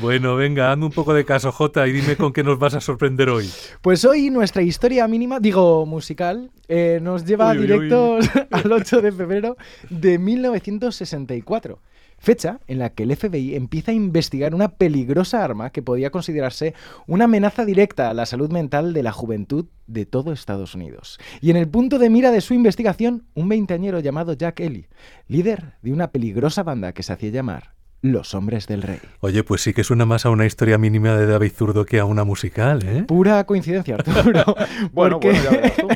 Bueno, venga, hazme un poco de caso, Jota, y dime con qué nos vas a sorprender hoy. Pues hoy nuestra historia mínima, digo musical, eh, nos lleva directos al 8 de febrero de 1964 fecha en la que el FBI empieza a investigar una peligrosa arma que podía considerarse una amenaza directa a la salud mental de la juventud de todo Estados Unidos. Y en el punto de mira de su investigación, un veinteañero llamado Jack Ellie, líder de una peligrosa banda que se hacía llamar los hombres del rey. Oye, pues sí que suena más a una historia mínima de David Zurdo que a una musical, ¿eh? Pura coincidencia, Arturo. bueno, bueno, ya verás tú.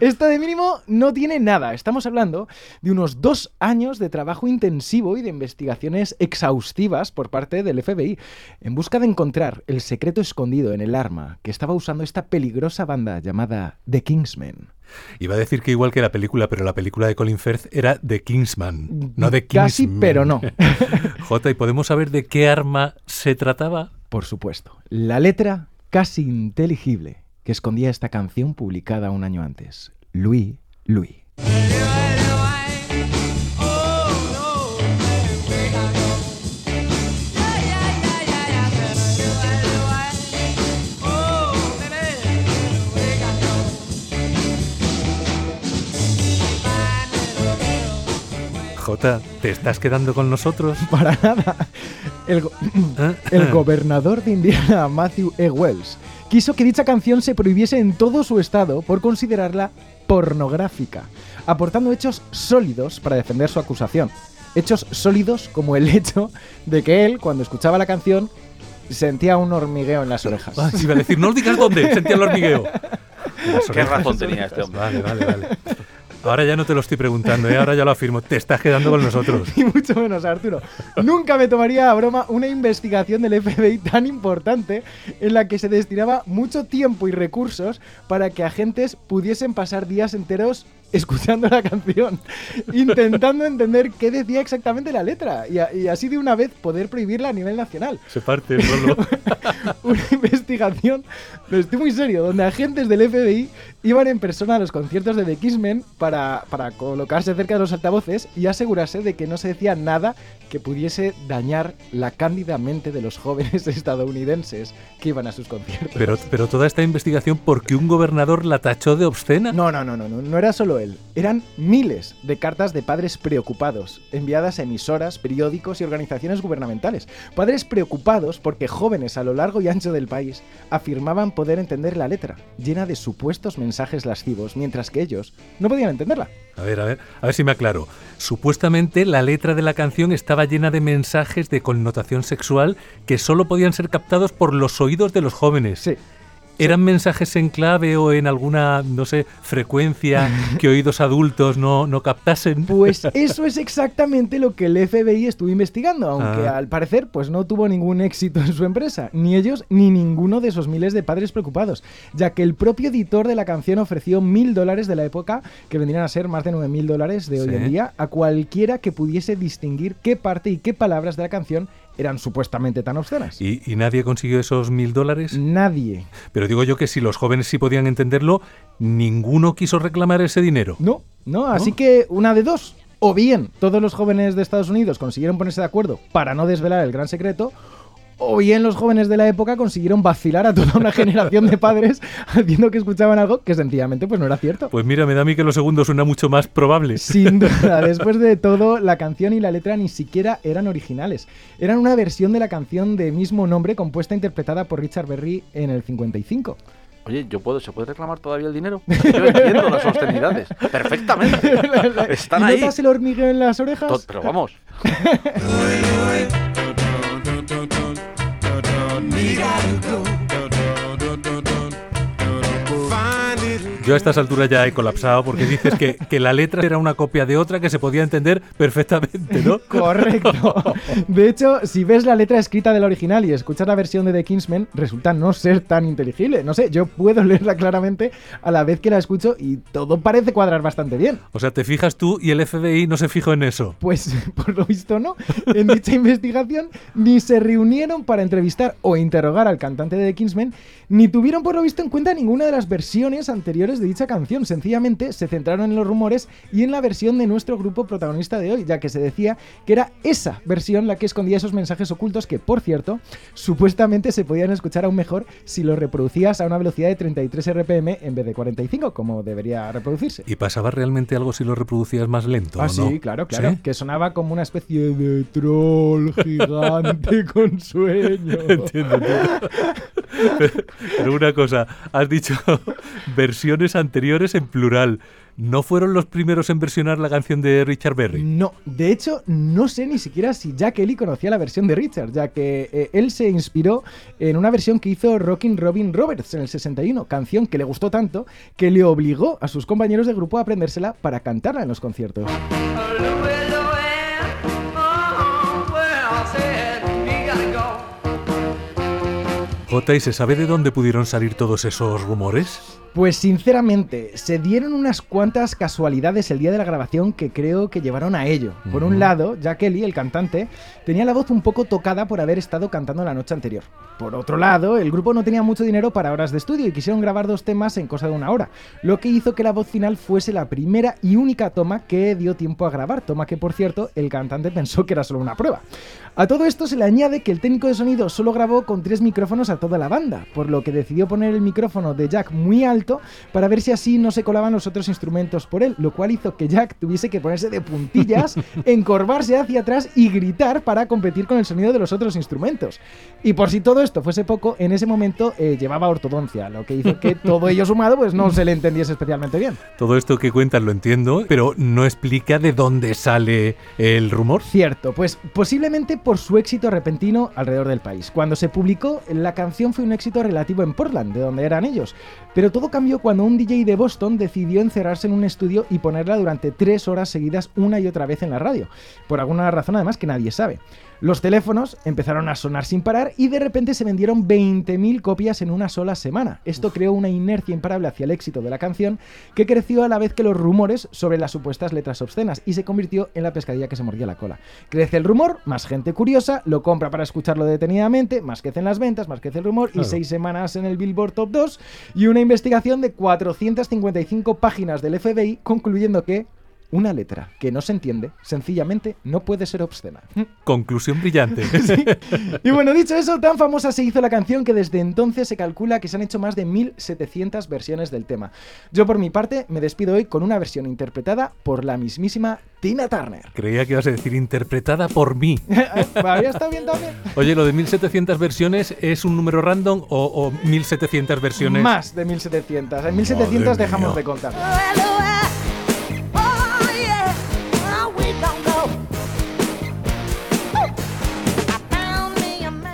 Esta de mínimo no tiene nada. Estamos hablando de unos dos años de trabajo intensivo y de investigaciones exhaustivas por parte del FBI en busca de encontrar el secreto escondido en el arma que estaba usando esta peligrosa banda llamada The Kingsmen. Iba a decir que igual que la película, pero la película de Colin Firth era The Kingsman, no The Kingsman. Casi, pero no. Jota, ¿y podemos saber de qué arma se trataba? Por supuesto. La letra casi inteligible que escondía esta canción publicada un año antes. Louis, Louis. ¿te estás quedando con nosotros? Para nada. El, ¿Eh? el gobernador de Indiana, Matthew E. Wells, quiso que dicha canción se prohibiese en todo su estado por considerarla pornográfica, aportando hechos sólidos para defender su acusación. Hechos sólidos como el hecho de que él, cuando escuchaba la canción, sentía un hormigueo en las orejas. Ah, iba a decir, no digas dónde, sentía el hormigueo. ¿Qué razón tenía este hombre? Vale, vale, vale. Ahora ya no te lo estoy preguntando, ¿eh? ahora ya lo afirmo. Te estás quedando con nosotros. y mucho menos, Arturo. Nunca me tomaría a broma una investigación del FBI tan importante en la que se destinaba mucho tiempo y recursos para que agentes pudiesen pasar días enteros escuchando la canción, intentando entender qué decía exactamente la letra y, así de una vez poder prohibirla a nivel nacional. Se parte el investigación, pero estoy muy serio, donde agentes del FBI iban en persona a los conciertos de The Kissmen para, para colocarse cerca de los altavoces y asegurarse de que no se decía nada que pudiese dañar la cándida mente de los jóvenes estadounidenses que iban a sus conciertos. Pero, pero toda esta investigación, ¿por qué un gobernador la tachó de obscena? No, no, no, no, no, no era solo él. Eran miles de cartas de padres preocupados, enviadas a emisoras, periódicos y organizaciones gubernamentales. Padres preocupados porque jóvenes a lo largo y ancho del país afirmaban poder entender la letra, llena de supuestos mensajes lascivos, mientras que ellos no podían entenderla. A ver, a ver, a ver si me aclaro. Supuestamente la letra de la canción estaba llena de mensajes de connotación sexual que solo podían ser captados por los oídos de los jóvenes. Sí. ¿Eran mensajes en clave o en alguna, no sé, frecuencia que oídos adultos no, no captasen? Pues eso es exactamente lo que el FBI estuvo investigando, aunque ah. al parecer pues no tuvo ningún éxito en su empresa, ni ellos ni ninguno de esos miles de padres preocupados, ya que el propio editor de la canción ofreció mil dólares de la época, que vendrían a ser más de nueve mil dólares de hoy en día, a cualquiera que pudiese distinguir qué parte y qué palabras de la canción eran supuestamente tan obscenas. ¿Y, nadie consiguió esos mil dólares? Nadie. Pero digo yo que si los jóvenes sí podían entenderlo, ninguno quiso reclamar ese dinero. No, no, así que una de dos. O bien todos los jóvenes de Estados Unidos consiguieron ponerse de acuerdo para no desvelar el gran secreto, o bien los jóvenes de la época consiguieron vacilar a toda una generación de padres haciendo que escuchaban algo que sencillamente pues no era cierto. Pues mira, me da a mí que lo segundo suena mucho más probable. Sin duda, después de todo, la canción y la letra ni siquiera eran originales. Eran una versión de la canción de mismo nombre compuesta e interpretada por Richard Berry en el 55. Oye, ¿yo puedo, ¿se puede reclamar todavía el dinero? Yo entiendo las austeridades. Perfectamente. Están ahí. ¿Notas el hormigueo en las orejas? pero vamos. But we gotta go. Yo a estas alturas ya he colapsado porque dices que, que, la letra era una copia de otra que se podía entender perfectamente, ¿no? Correcto. De hecho, si ves la letra escrita del original y escuchas la versión de The Kingsman, resulta no ser tan inteligible. No sé, yo puedo leerla claramente a la vez que la escucho y todo parece cuadrar bastante bien. O sea, te fijas tú y el FBI no se fijó en eso. Pues por lo visto no. En dicha investigación ni se reunieron para entrevistar o interrogar al cantante de The Kingsman, ni tuvieron por lo visto en cuenta ninguna de las versiones anteriores de dicha canción. Sencillamente se centraron en los rumores y en la versión de nuestro grupo protagonista de hoy, ya que se decía que era esa versión la que escondía esos mensajes ocultos que, por cierto, supuestamente se podían escuchar aún mejor si los reproducías a una velocidad de 33 RPM en vez de 45, como debería reproducirse. ¿Y pasaba realmente algo si lo reproducías más lento? Ah, sí, claro, claro. Que sonaba como una especie de troll gigante con sueño. Entiendo, entiendo. Pero una cosa, has dicho versiones anteriores en plural. ¿No fueron los primeros en versionar la canción de Richard Berry? No, de hecho, no sé ni siquiera si Jack Ellie conocía la versión de Richard, ya que eh, él se inspiró en una versión que hizo Rockin' Robin Roberts en el 61, canción que le gustó tanto que le obligó a sus compañeros de grupo a aprendérsela para cantarla en los conciertos. Jota, ¿y se sabe de dónde pudieron salir todos esos rumores? Pues sinceramente, se dieron unas cuantas casualidades el día de la grabación que creo que llevaron a ello. Por un lado, Jack Kelly, el cantante, tenía la voz un poco tocada por haber estado cantando la noche anterior. Por otro lado, el grupo no tenía mucho dinero para horas de estudio y quisieron grabar dos temas en cosa de una hora, lo que hizo que la voz final fuese la primera y única toma que dio tiempo a grabar, toma que por cierto el cantante pensó que era solo una prueba. A todo esto se le añade que el técnico de sonido solo grabó con tres micrófonos a toda la banda, por lo que decidió poner el micrófono de Jack muy alto para ver si así no se colaban los otros instrumentos por él, lo cual hizo que Jack tuviese que ponerse de puntillas, encorvarse hacia atrás y gritar para competir con el sonido de los otros instrumentos. Y por si todo esto fuese poco, en ese momento eh, llevaba ortodoncia, lo que hizo que todo ello sumado pues no se le entendiese especialmente bien. Todo esto que cuentas lo entiendo, pero no explica de dónde sale el rumor. Cierto, pues posiblemente por su éxito repentino alrededor del país. Cuando se publicó, la canción fue un éxito relativo en Portland, de donde eran ellos. Pero todo cambió cuando un DJ de Boston decidió encerrarse en un estudio y ponerla durante tres horas seguidas una y otra vez en la radio. Por alguna razón además que nadie sabe. Los teléfonos empezaron a sonar sin parar y de repente se vendieron 20.000 copias en una sola semana. Esto creó una inercia imparable hacia el éxito de la canción que creció a la vez que los rumores sobre las supuestas letras obscenas y se convirtió en la pescadilla que se mordía la cola. Crece el rumor, más gente curiosa, lo compra para escucharlo detenidamente, más crecen las ventas, más crece el rumor Claro. y seis semanas en el Billboard Top 2 y una investigación de 455 páginas del FBI concluyendo que una letra que no se entiende sencillamente no puede ser obscena. Conclusión brillante. Y bueno, dicho eso, tan famosa se hizo la canción que desde entonces se calcula que se han hecho más de 1700 versiones del tema. Yo por mi parte me despido hoy con una versión interpretada por la mismísima Tina Turner. Creía que ibas a decir interpretada por mí. ¿Había estado bien también? Oye, ¿lo de 1700 versiones es un número random o, o 1700 versiones? Más de 1700. En 1700 Madre dejamos mía. de contar.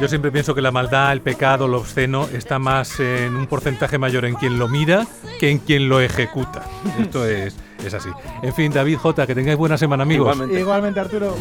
Yo siempre pienso que la maldad, el pecado, lo obsceno está más en un porcentaje mayor en quien lo mira que en quien lo ejecuta. Esto es, es así. En fin, David J, que tengáis buena semana, amigos. Igualmente. Igualmente, Arturo.